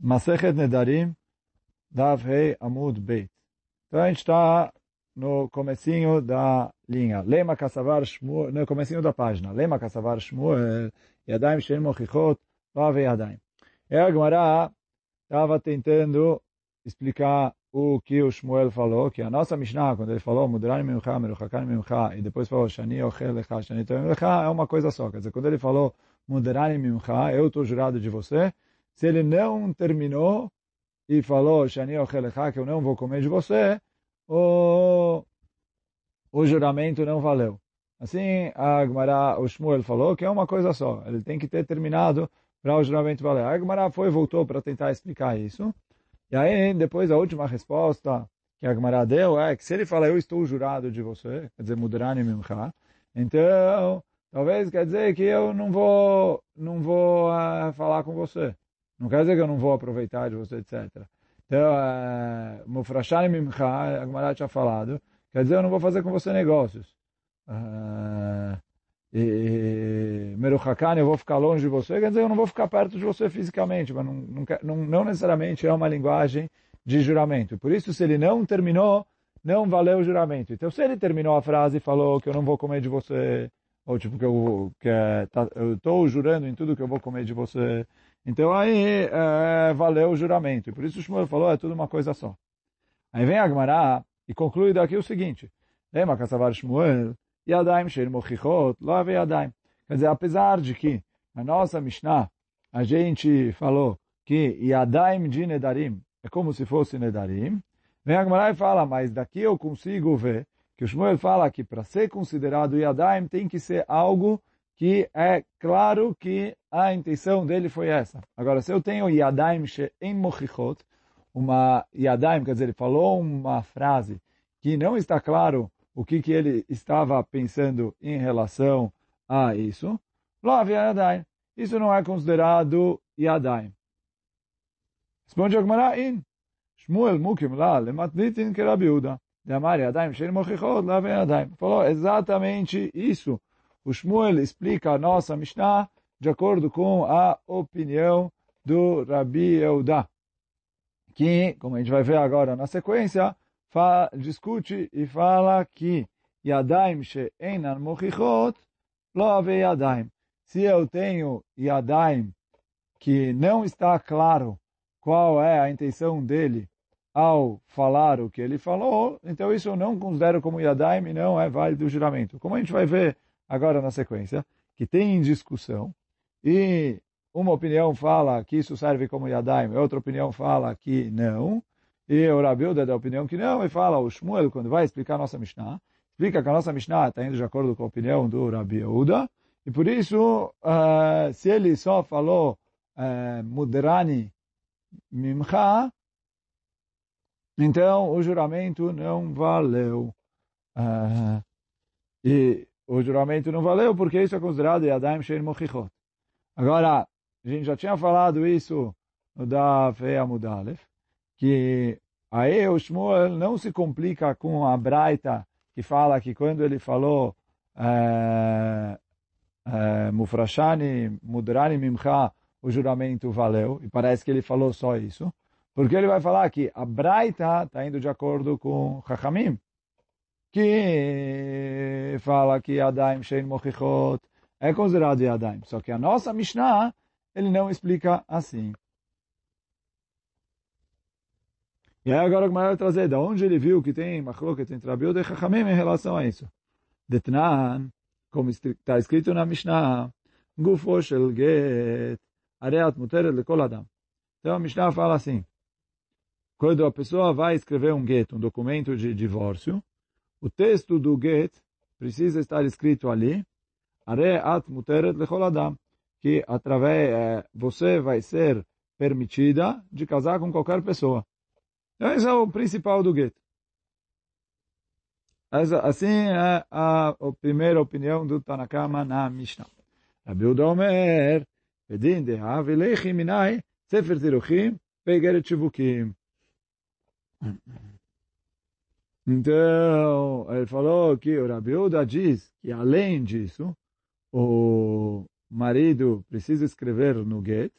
Masechet Nedarim, Dav Hei Amud Beit. Então a gente está no comecinho da linha. Lema Kassavar Shmuel, no comecinho da página. Lema Kassavar Shmuel, Yadayim Shem Mochichot, Vav Yadayim. E a Gemara estava tentando explicar o que o Shmuel falou, que a nossa Mishnah, quando ele falou Mudrani Mimcha, Meruchakan Mimcha, e depois falou Shani Ochel Lecha, Shani Toem Lecha, é uma coisa só. Quer dizer, quando ele falou Mudrani Mimcha, eu estou jurado de você, se ele não terminou e falou Shani que eu não vou comer de você, o, o juramento não valeu. Assim, a Gemara, o Shmuel falou que é uma coisa só. Ele tem que ter terminado para o juramento valer. A Gemara foi e voltou para tentar explicar isso. E aí, depois, a última resposta que a Gemara deu é que se ele fala, eu estou jurado de você, quer dizer, Mudrani Mimcha, então, talvez quer dizer que eu não vou, não vou uh, falar com você. Não quer dizer que eu não vou aproveitar de você, etc. Então, uh, Mufrashani Mimcha, a Gemara tinha falado, quer dizer, eu não vou fazer com você negócios. Uh, e Meruchakan, eu vou ficar longe de você, quer dizer, eu não vou ficar perto de você fisicamente, mas não, não, não, necessariamente é uma linguagem de juramento. Por isso, se ele não terminou, não valeu o juramento. Então, se ele terminou a frase e falou que eu não vou comer de você, ou tipo que eu que tá, eu estou jurando em tudo que eu vou comer de você, então aí é, valeu o juramento. E por isso o Shmuel falou, é tudo uma coisa só. Aí vem a Gemara e conclui daqui o seguinte, Shmuel, Mochichot. Quer dizer, apesar de que na nossa Mishnah a gente falou que Yadaim de Nedarim é como se fosse Nedarim, vem a Gemara e fala, mas daqui eu consigo ver que o Shmuel fala que para ser considerado Yadaim tem que ser algo que é claro que a intenção dele foi essa. Agora, se eu tenho Yadaim em Mochichot, uma Yadaim, quer dizer, ele falou uma frase que não está claro o que, que ele estava pensando em relação a isso. Love Yadaim. Isso não é considerado Yadaim. Responde a Gemara in. Shmuel mukim la lematnitin que Rabi Uda. De amar Yadaim shen mochichot lave Yadaim. Falou exatamente isso. O Shmuel explica a nossa Mishnah de acordo com a opinião do Rabi Eudá. Que, como a gente vai ver agora na sequência, fala, discute e fala que Yadaim she'enan mochichot lo ave Yadaim. Se eu tenho Yadaim que não está claro qual é a intenção dele ao falar o que ele falou, então isso eu não considero como Yadaim e não é válido o juramento. Como a gente vai ver agora na sequência, que tem discussão e uma opinião fala que isso serve como Yadaim, outra opinião fala que não, e o Rabiuda dá a opinião que não, e fala, o Shmuel, quando vai explicar a nossa Mishnah, explica que a nossa Mishnah está indo de acordo com a opinião do Rabiuda, e por isso, uh, se ele só falou uh, Mudrani Mimcha, então o juramento não valeu. Uh, e o juramento não valeu porque isso é considerado Yadayim Shein Mochichot. Agora, a gente já tinha falado isso no da Feia Mudalef, que aí o Shmuel não se complica com a Braita que fala que quando ele falou é, é, Mufrashani, Mudrani Mimcha, o juramento valeu, e parece que ele falou só isso, porque ele vai falar que a Braita está indo de acordo com Chachamim, que fala que Adaim Shein Mochichot é considerado Yadaim, só que a nossa Mishnah, ele não explica assim. E aí agora o Gemara vai trazer de onde ele viu que tem machloket entre Rabi e Chachamim em relação a isso. Detnan, como está escrito na Mishnah, Gufo shel get, areat muteret lekol adam. Então a Mishnah fala assim, quando a pessoa vai escrever um get, um documento de divórcio, o texto do get precisa estar escrito ali, areat muteret lekol adam, que através, eh, você vai ser permitida de casar com qualquer pessoa. Esse é o principal do gueto. Assim é a, primeira opinião do Tanakama na Mishnah. Rabi Uda Omer, Bedin de Havilechi Sefer Ziruchim, Pegeret Shivukim. Então, ele falou que o Rabi Uda diz que além disso, o marido precisa escrever no get,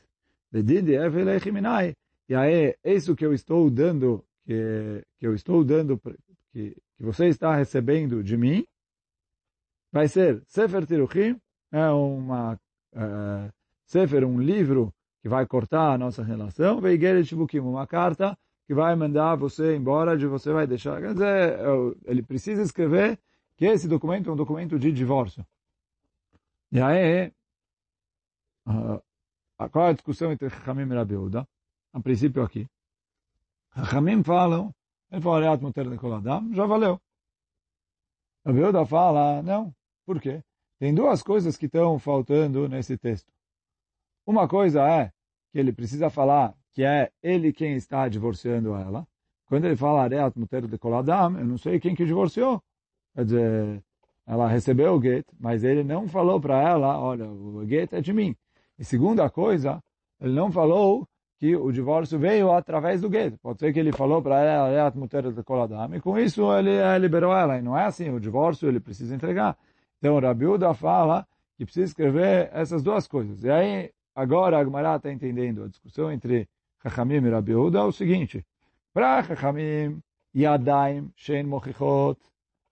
e aí, isso que eu estou dando, que, que eu estou dando, que, que você está recebendo de mim, vai ser Sefer Tiruchim, é uma uh, Sefer, um livro que vai cortar a nossa relação, Veigeret Shivukim, uma carta que vai mandar você embora, de você vai deixar. Quer dizer, ele precisa escrever que esse documento é um documento de divórcio. E aí, uh, qual é a discussão entre Chachamim e Rabi Uda? A princípio aqui. Chachamim falam, ele fala, Reat Muter de Koladam, já valeu. Rabi Uda fala, não. Por quê? Tem duas coisas que estão faltando nesse texto. Uma coisa é que ele precisa falar que é ele quem está divorciando ela. Quando ele fala Areat Muter de Koladam, eu não sei quem que divorciou. Quer dizer, ela recebeu o get, mas ele não falou para ela, olha, o get é de mim. E segunda coisa, ele não falou que o divórcio veio através do get. Pode ser que ele falou para ela, Areat Muter de Koladam, e com isso ele liberou ela. E não é assim, o divórcio ele precisa entregar. Então, Rabiuda fala que precisa escrever essas duas coisas. E aí, agora a Gemara está entendendo a discussão entre Chachamim e Rabiuda é o seguinte. Para Chachamim, Yadaim, Shein Mochichot,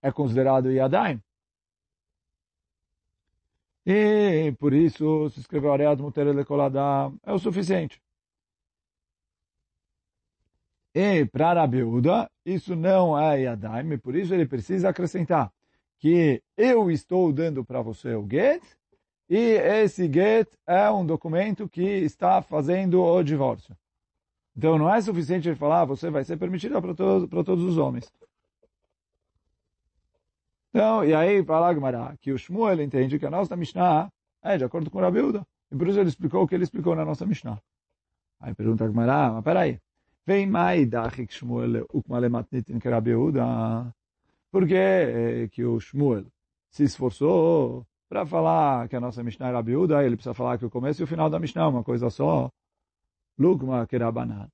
é considerado Yadaim. E por isso se escreveu Areat Muter Lekoladam, é o suficiente. E para Rabiuda, isso não é Yadaim, por isso ele precisa acrescentar que eu estou dando para você o get, e esse get é um documento que está fazendo o divórcio. Então não é suficiente ele falar, ah, você vai ser permitida para todos, para todos os homens. Então, e aí fala Gmará, que o Shmuel entende que a nossa Mishnah é de acordo com o Rabiuda. E por isso ele explicou o que ele explicou na nossa Mishnah. Aí pergunta a Gmará, mas peraí, vem mais da Shmuel ukmalematnitin que Rabiuda porque é, que o Shmuel se esforçou para falar que a nossa Mishnah era biúda, ele precisa falar que o começo e o final da Mishnah é uma coisa só. Lugma kerabanan.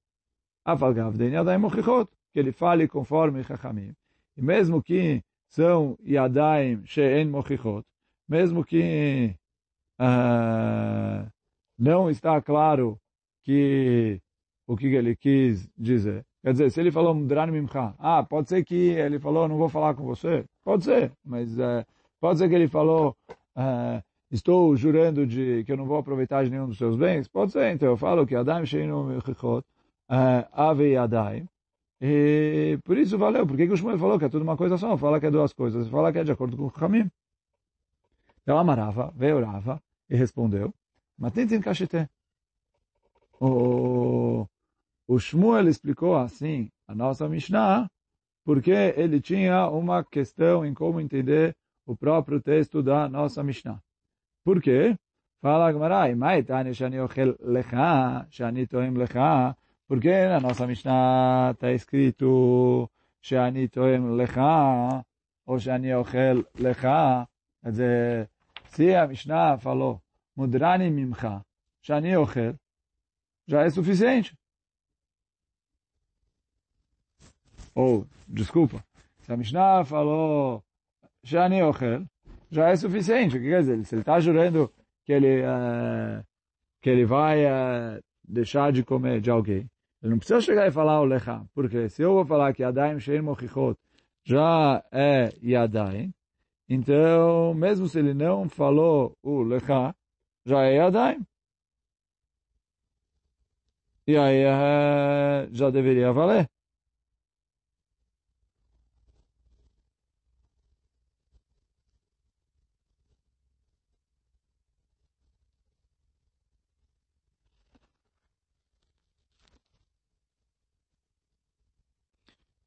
Den yadayim mochichot. Que ele fale conforme Chachamim. E mesmo que são yadayim she'en mochichot, mesmo que uh, não está claro que o que ele quis dizer. Quer dizer, se ele falou Mudran Mimcha, ah, pode ser que ele falou, não vou falar com você. Pode ser, mas uh, pode ser que ele falou, uh, estou jurando de que eu não vou aproveitar de nenhum dos seus bens. Pode ser, então eu falo que Adam Sheinu Mechichot, eh, Ave Adai. E por isso valeu. Por que, que o Shmuel falou que é tudo uma coisa só? Fala que é duas coisas. Fala que é de acordo com o Kamim. Então Amarava, veio Rava e respondeu, tem cachete. O o Shmuel explicou assim a nossa Mishnah, porque ele tinha uma questão em como entender o próprio texto da nossa Mishnah. Por quê? Fala Gmarai, Maitani shani ochel lecha, shani toim lecha, porque na nossa Mishnah está escrito shani toim lecha, ou shani ochel lecha. Quer dizer, se a Mishnah falou mudrani mimcha, shani ochel, já é suficiente. Ou, desculpa, se a Mishnah falou Shani Ochel, já é suficiente. O que quer dizer? Se ele está jurando que ele, uh, que ele vai uh, deixar de comer de alguém, ele não precisa chegar e falar o Lecha. Porque se eu vou falar que Adaim Shein Mochichot já é Yadaim, então, mesmo se ele não falou o Lecha, já é Yadaim. E aí uh, já deveria valer.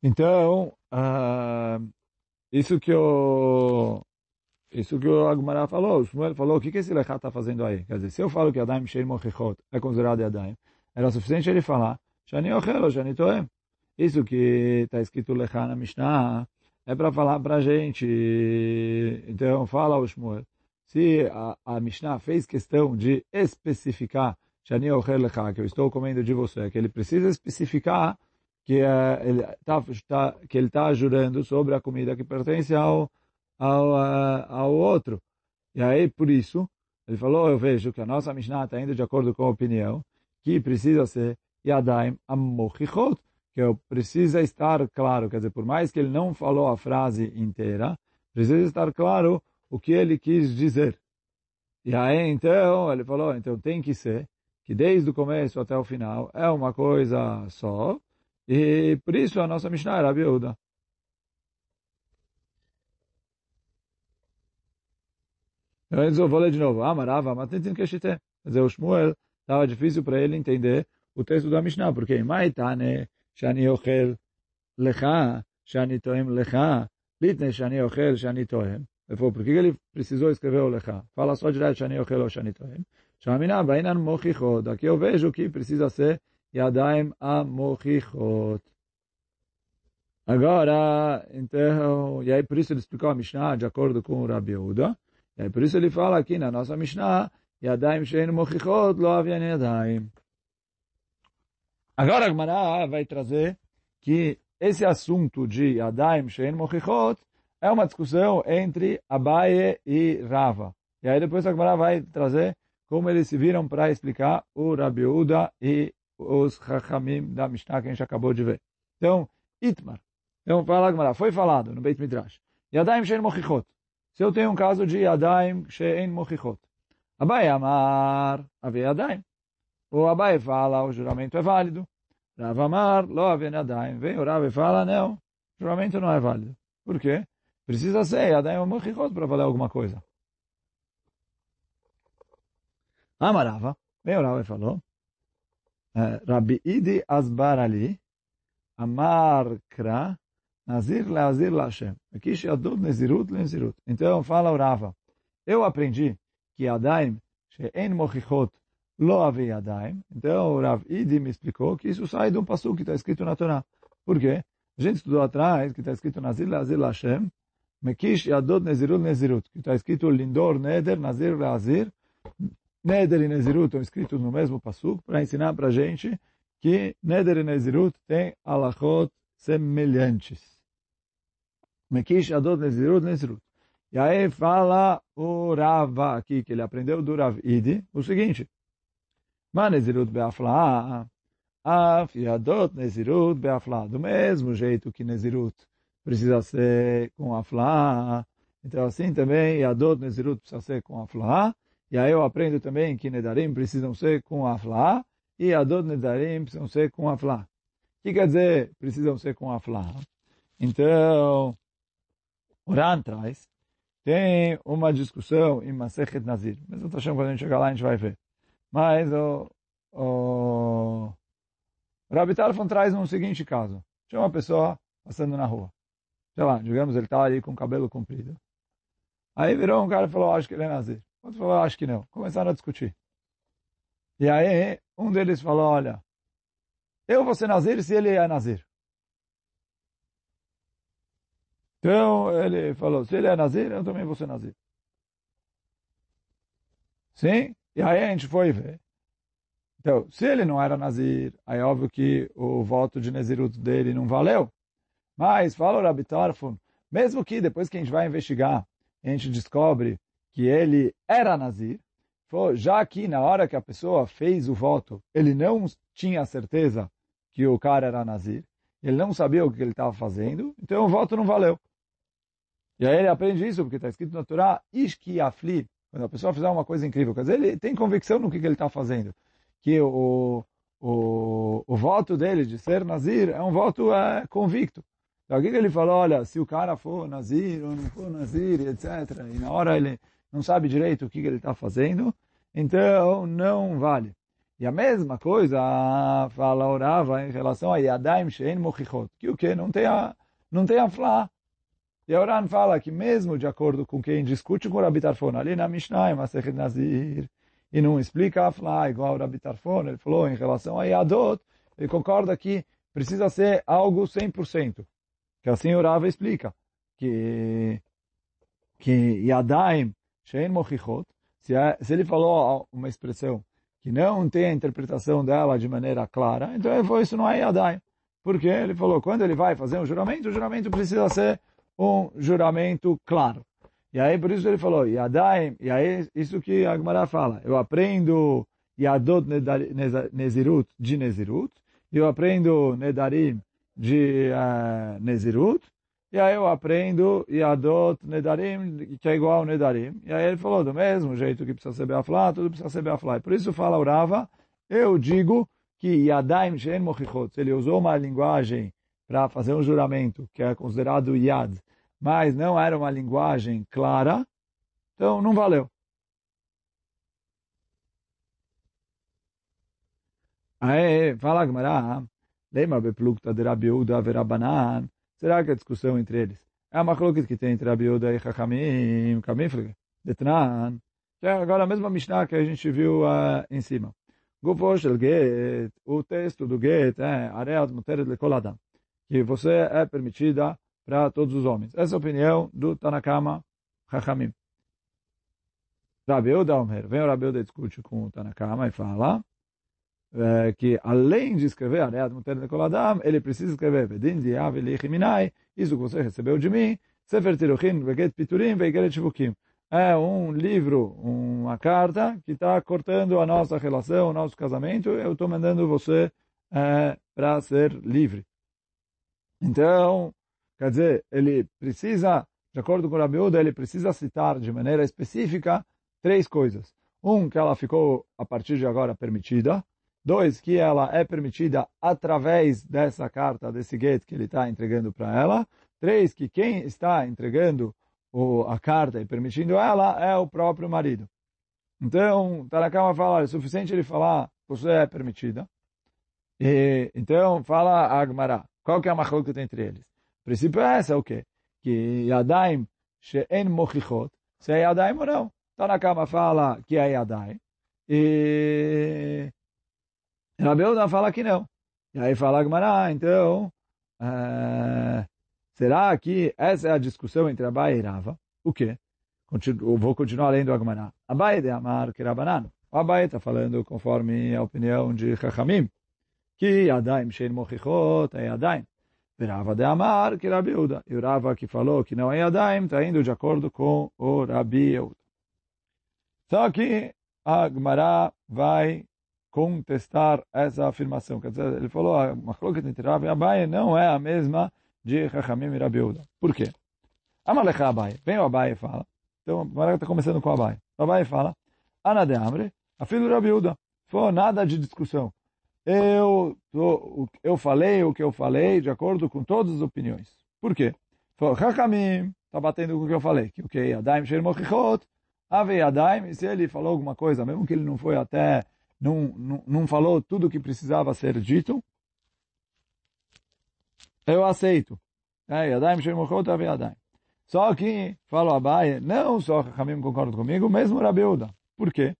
Então, uh, isso que o isso que o Agmará falou, o Shmuel falou, o que, que esse Lechá está fazendo aí? Quer dizer, se eu falo que Adaim Shein Mochichot é considerado Adaim, era suficiente ele falar, Shani Ochel ou Shani Toem. Isso que está escrito Lechá na Mishnah é para falar para a gente. Então, fala o Shmuel, se a, a Mishnah fez questão de especificar Shani Ochel Lechá, que eu estou comendo de você, que ele precisa especificar que uh, ele está tá, que ele está jurando sobre a comida que pertence ao ao, ao outro. E aí, por isso, ele falou, eu vejo que a nossa Mishnah está indo de acordo com a opinião que precisa ser Yadaim Amochichot, que precisa estar claro, quer dizer, por mais que ele não falou a frase inteira, precisa estar claro o que ele quis dizer. E aí, então, ele falou, então tem que ser que desde o começo até o final é uma coisa só, e por isso a nossa Mishnah era viúda. Eu vou ler de novo. Amarava, tem que Quer dizer, o Shmuel estava difícil para ele entender o texto da Mishnah, porque Maitane, Shani Ochel Lecha, Shani Toem Lecha, Litne Shani Ochel, Shani Toem. Ele falou, por que ele precisou escrever o Lecha? Fala só direto Shani Ochel ou Shani Toem. Shamina Bainan Mochichot. Aqui eu vejo que precisa ser Yadaim Amochichot. Agora, então, e aí por isso ele explicou a Mishnah de acordo com o Rabi Yehuda. E aí por isso ele fala aqui na nossa Mishnah, Yadaim Shein Mochichot Lo Avian Yadaim. Agora a Gemara vai trazer que esse assunto de Yadaim Shein Mochichot é uma discussão entre Abaye e Rava. E aí depois a Gemara vai trazer como eles se viram para explicar o Rabi Uda e os Chachamim da Mishnah que a gente acabou de ver. Então, Itmar. Então, fala Gemara, foi falado no Beit Midrash. Yadaim Shein Mochichot. Se eu tenho um caso de Yadaim Shein Mochichot. Abai Amar, Ave Yadaim. O Abai fala, o juramento é válido. Rav Amar, Lo Ave Yadaim. Vem o Rav e fala, não, o juramento não é válido. Por quê? Precisa ser Yadaim Mochichot para valer alguma coisa. Amarava, vem o Rav e falou, Rabbi Idi Asbar Ali, Amar Nazir Leazir Lashem. Aqui Shadud Nezirut Lenzirut. Então fala o Rava. Eu aprendi que Yadaim, She'en Mochichot, Lo Ave Yadaim. Então o Rav Idi me explicou que isso sai de um passo que está escrito na Torá. Por quê? A gente estudou atrás que está escrito Nazir Leazir Lashem, Mekish Yadod Nezirut Nezirut. Que está escrito Lindor Neder Nazir Leazir. Neder e Nezirut estão escritos no mesmo passuco para ensinar para a gente que Neder e Nezirut têm alachot semelhantes. Mekish Adot Nezirut Nezirut. E aí fala o Rava aqui, que ele aprendeu do Rav Idi, o seguinte. Ma Nezirut Beafla, Af Yadot Nezirut Beafla. Do mesmo jeito que Nezirut precisa ser com Afla. Então assim também Yadot Nezirut precisa ser com Afla. E aí eu aprendo também que Nedarim precisam ser com Afla. E Adot Nedarim precisam ser com Afla. O que quer dizer precisam ser com Afla? Então, o Ran traz, tem uma discussão em Masechet Nazir. Mas eu estou achando quando a gente chegar lá a gente vai ver. Mas o, o traz um seguinte caso. Tinha uma pessoa passando na rua. Sei lá, digamos, ele está ali com o cabelo comprido. Aí virou um cara e falou, acho que ele é Nazir. Outro falou, acho que não. Começaram a discutir. E aí, um deles falou, olha, eu vou ser Nazir se ele é Nazir. Então, ele falou, se ele é Nazir, eu também vou ser Nazir. Sim? E aí a gente foi ver. Então, se ele não era Nazir, aí é óbvio que o voto de Nazirut dele não valeu. Mas, fala o Rabi Tarfon, mesmo que depois que a gente vai investigar, a gente descobre que ele era Nazir, já que na hora que a pessoa fez o voto, ele não tinha certeza que o cara era Nazir, ele não sabia o que ele estava fazendo, então o voto não valeu. E aí ele aprende isso, porque está escrito na Torá, Ishki Afli, quando a pessoa fizer uma coisa incrível, quer dizer, ele tem convicção no que, que ele está fazendo, que o, o, o voto dele de ser Nazir é um voto é, convicto. Então, o que, que ele falou? Olha, se o cara for Nazir ou não for Nazir, etc., e na hora ele não sabe direito o que, ele está fazendo, então não vale. E a mesma coisa fala orava em relação a Yadaim Shein Mochichot, que o que? Não tem a, não tem a flá. E a Oran fala que mesmo de acordo com quem discute com o Rabi Tarfon, ali na Mishnah, em Nazir, e não explica a flá igual o Rabi Tarfon, ele falou em relação a Yadot, ele concorda que precisa ser algo 100%. Que assim o explica, que, que Yadaim Shein Mochichot, se, se ele falou uma expressão que não tem a interpretação dela de maneira clara, então ele falou, isso não é Yadaim. Porque ele falou, quando ele vai fazer um juramento, o juramento precisa ser um juramento claro. E aí, por isso ele falou, Yadaim, e aí, isso que a Gemara fala, eu aprendo Yadot Nezirut de Nezirut, eu aprendo Nedarim de uh, Nezirut, e aí eu aprendo Yadot Nedarim, que é igual ao Nedarim. E aí ele falou, do mesmo jeito que precisa ser Beaflá, tudo precisa ser Beaflá. Por isso fala o Rava, eu digo que Yadaim Shen Mochichot, ele usou uma linguagem para fazer um juramento, que é considerado Yad, mas não era uma linguagem clara, então não valeu. Aí, fala Gmará, lembra Beplukta de Rabi Uda Verabanan, será que a discussão entre eles é uma coisa que tem entre Rabi Uda e Chachamim, Kamiflig, Detnan, que é agora a mesma Mishnah que a gente viu uh, em cima. Gufo shel get, o texto do get é Areat Muteret Lekol Adam, que você é permitida para todos os homens. Essa é a opinião do Tanakama Chachamim. Rabi Uda Omer, vem o Rabi Uda discute com o Tanakama e fala é, que além de escrever Areat Muter Lekol Adam, ele precisa escrever Vedin Diav Elichiminai, isso que você recebeu de mim, Sefer Tiruchin Veget Piturim Veigeret Shivukim. É um livro, uma carta que está cortando a nossa relação, o nosso casamento, eu estou mandando você é, para ser livre. Então, quer dizer, ele precisa, de acordo com o Rabiuda, ele precisa citar de maneira específica três coisas. Um, que ela ficou, a partir de agora, permitida. Dois, que ela é permitida através dessa carta, desse gate que ele está entregando para ela. Três, que quem está entregando o, a carta e permitindo ela é o próprio marido. Então, Tarakama fala, é suficiente ele falar, você é permitida. E, então, fala Agmará. Qual que é a machlokut entre eles? O princípio é essa, o quê? Que Yadaim she'en mochichot, se é Yadaim ou não. Tanakama fala que é Yadaim. E Rabeuda fala que não. E aí fala Gmará, então, é, será que essa é a discussão entre Abai e Rava? O quê? Continuo, vou continuar lendo Agmará. Abai de Amar que Rabanan. O Abai está falando conforme a opinião de Chachamim, que Yadaim Shein Mochichot é Yadaim. Rava de Amar que Rabiuda. E o Rava que falou que não é Yadaim está indo de acordo com o Rabi Yehuda. Só que a Gemara vai contestar essa afirmação. Quer dizer, ele falou, a Machloket entre Rav e Abaye não é a mesma de Chachamim e Rabi Uda. Por quê? Amalecha Abaye. Vem o Abaye e fala. Então, a Gemara está começando com o Abaye. O Abaye fala, Ana de Amre, a filho Rabi Uda. Foi nada de discussão. Eu, tô, eu falei o que eu falei de acordo com todas as opiniões. Por quê? Chachamim está batendo com o que eu falei. Que o que? Adaim Sher Mochichot, Ave Adaim, e se ele falou alguma coisa, mesmo que ele não foi até, não, não, não falou tudo o que precisava ser dito, eu aceito. Só que, falo Abaye, não só Hamim concorda comigo, mesmo Rabiuda. Por quê?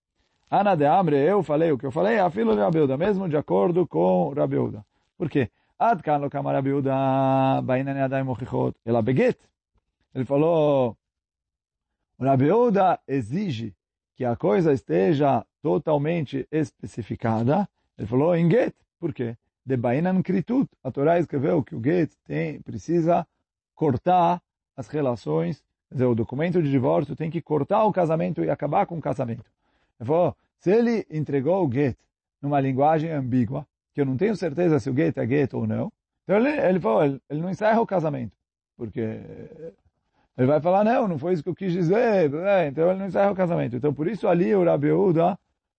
Ana de Amre, eu falei o que eu falei, a fila de Rabiuda, mesmo de acordo com Rabiuda. Por quê? Ad kan lo kama Rabiuda, mochichot, ela beget. Ele falou, Rabiuda exige que a coisa esteja totalmente especificada. Ele falou em get. Por quê? De bainan kritut. A Torá escreveu que o get tem, precisa cortar as relações, quer dizer, o documento de divórcio tem que cortar o casamento e acabar com o casamento. Ele falou, se ele entregou o get numa linguagem ambígua, que eu não tenho certeza se o get é get ou não, então ele, ele falou, ele, ele não encerra o casamento, porque ele vai falar, não, não foi isso que eu quis dizer, então ele não encerra o casamento. Então por isso ali o Rabi Uda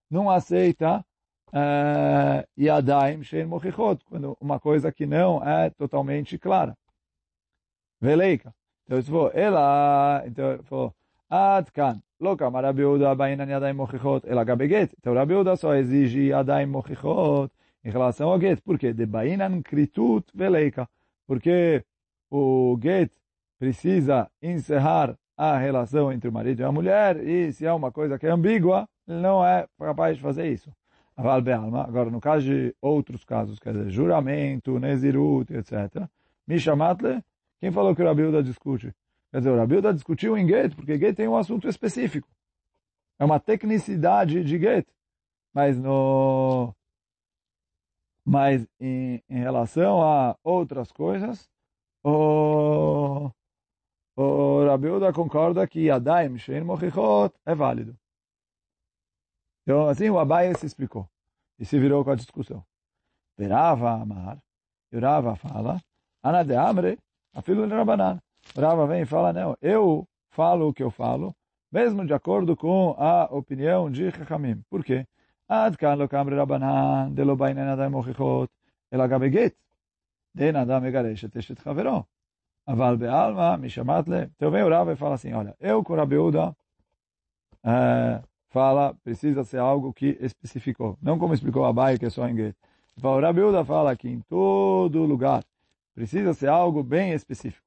não aceita uh, Yadaim Shein Mochichot, quando uma coisa que não é totalmente clara. Veleika. Então ele falou, ela, então ele falou, Ad kan, לא קמה רבי יהודה בעניין ידיים מוכיחות, אלא גבי גט. Então רבי יהודה só exige ידיים מוכיחות em relação ao get. Por quê? De bainan kritut veleika. Porque o get precisa encerrar a relação entre o marido e a mulher, e se é uma coisa que é ambígua, ele não é capaz de fazer isso. Agora, no caso de outros casos, quer dizer, juramento, nezirut, etc., Mishamatle, quem falou que o Rabi Uda discute? Quer dizer, o Rabilda discutiu em Get, porque Get tem um assunto específico. É uma tecnicidade de Get. Mas no mas em, em relação a outras coisas, o, o Rabilda concorda que Yadaim Shein Mochichot é válido. Então, assim, o Abai se explicou. E se virou com a discussão. Verava Amar, e Rava fala, Ana de Amre, a filho de Rabanan. Rava vem e fala, não, eu falo o que eu falo, mesmo de acordo com a opinião de Chachamim. Por quê? Ad lo kamre Rabanan, de lo bainen adam mochichot, el agabeget. Den adam megaresh et eshet chavero. Aval be'alma, mishamat le. Então vem o Rava e fala assim, olha, eu com Rabiuda, é, fala, precisa ser algo que especificou. Não como explicou Abai, que é só em Get. O Rabiuda fala que em todo lugar precisa ser algo bem específico.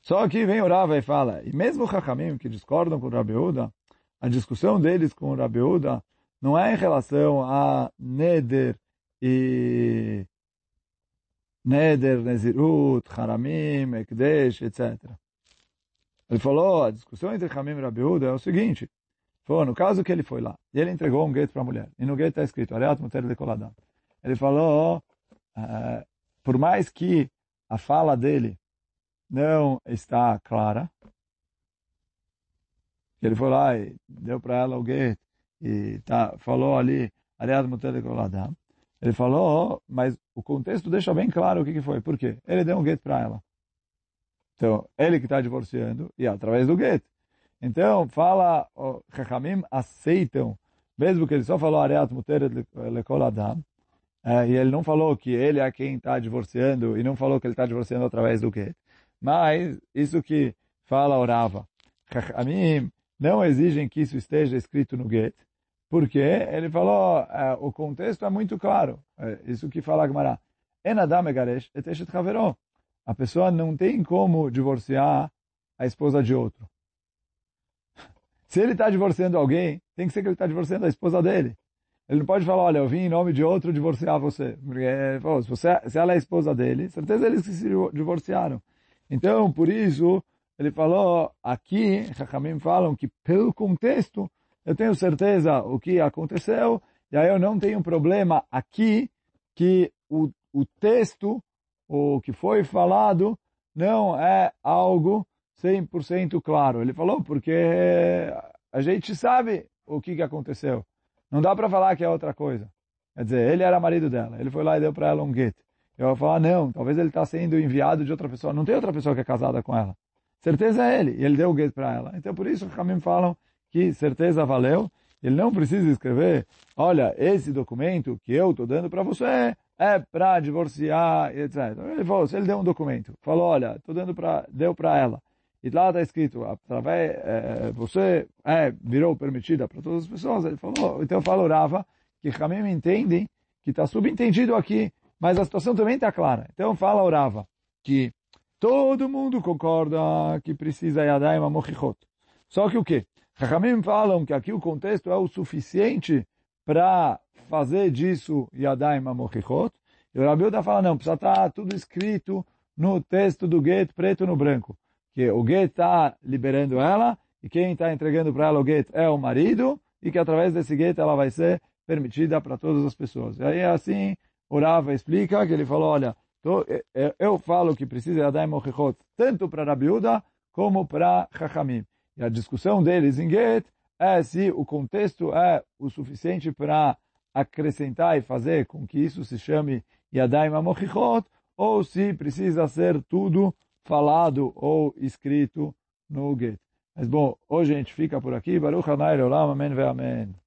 Só que vem o Rava e fala, e mesmo o Hachamim que discordam com o Rabiuda, a discussão deles com o Rabiuda não é em relação a Neder e Neder, Nezirut, Haramim, Ekdesh, etc. Ele falou, a discussão entre Hamim e Rabiuda é o seguinte, falou, no caso que ele foi lá, e ele entregou um gueto para a mulher, e no gueto está escrito, Areat Muter de Koladam. Ele falou, uh, por mais que a fala dele não está clara, ele foi lá e deu para ela o gueto, e tá, falou ali, Areat Muter de Koladam, ele falou, mas o contexto deixa bem claro o que, que foi. Por quê? Ele deu um gueto para ela. Então, ele que está divorciando, e através do gueto. Então, fala, o Chachamim aceitam, mesmo que ele só falou Areat Muteret Lekol Adam, é, e ele não falou que ele é quem está divorciando, e não falou que ele está divorciando através do gueto. Mas, isso que fala Orava, Chachamim não exigem que isso esteja escrito no gueto, porque ele falou, é, o contexto é muito claro, é, isso que fala Gemara, En Adam Megaresh et Eshet a pessoa não tem como divorciar a esposa de outro. Se ele está divorciando alguém, tem que ser que ele está divorciando a esposa dele. Ele não pode falar, olha, eu vim em nome de outro divorciar você. Porque, se, você, se ela é a esposa dele, certeza eles se divorciaram. Então, por isso, ele falou, aqui, Chachamim falam que pelo contexto, eu tenho certeza o que aconteceu, e aí eu não tenho problema aqui que o, o texto o que foi falado não é algo 100% claro. Ele falou porque a gente sabe o que, que aconteceu. Não dá para falar que é outra coisa. Quer dizer, ele era marido dela. Ele foi lá e deu para ela um gueto. Eu vou falar, não, talvez ele está sendo enviado de outra pessoa. Não tem outra pessoa que é casada com ela. Certeza é ele. E ele deu o gueto para ela. Então, por isso, os caminhos falam que certeza valeu. Ele não precisa escrever, olha, esse documento que eu estou dando para você é para divorciar, etc. Ele falou, se ele deu um documento, falou, olha, tô dando para, deu para ela, e lá está escrito, através, é, você é, virou permitida para todas as pessoas, ele falou, então falou Rava, que Hamim entendem que está subentendido aqui, mas a situação também está clara. Então fala Rava, que todo mundo concorda que precisa Yadayim Amochichot. Só que o quê? Hamim falam que aqui o contexto é o suficiente para fazer disso Yadayim Amochichot. E o Rabi fala, não, precisa estar tá tudo escrito no texto do gueto, preto no branco. Que o gueto está liberando ela, e quem está entregando para ela o gueto é o marido, e que através desse gueto ela vai ser permitida para todas as pessoas. E aí assim, o Rava explica que ele falou, olha, tô, eu falo que precisa Yadayim Amochichot tanto para Rabiuda como para Chachamim. E a discussão deles em Get é se o contexto é o suficiente para acrescentar e fazer com que isso se chame Yadayim Amochichot, ou se precisa ser tudo falado ou escrito no Get. Mas bom, hoje a gente fica por aqui. Baruch Hanai Olam, Amen ve Amen.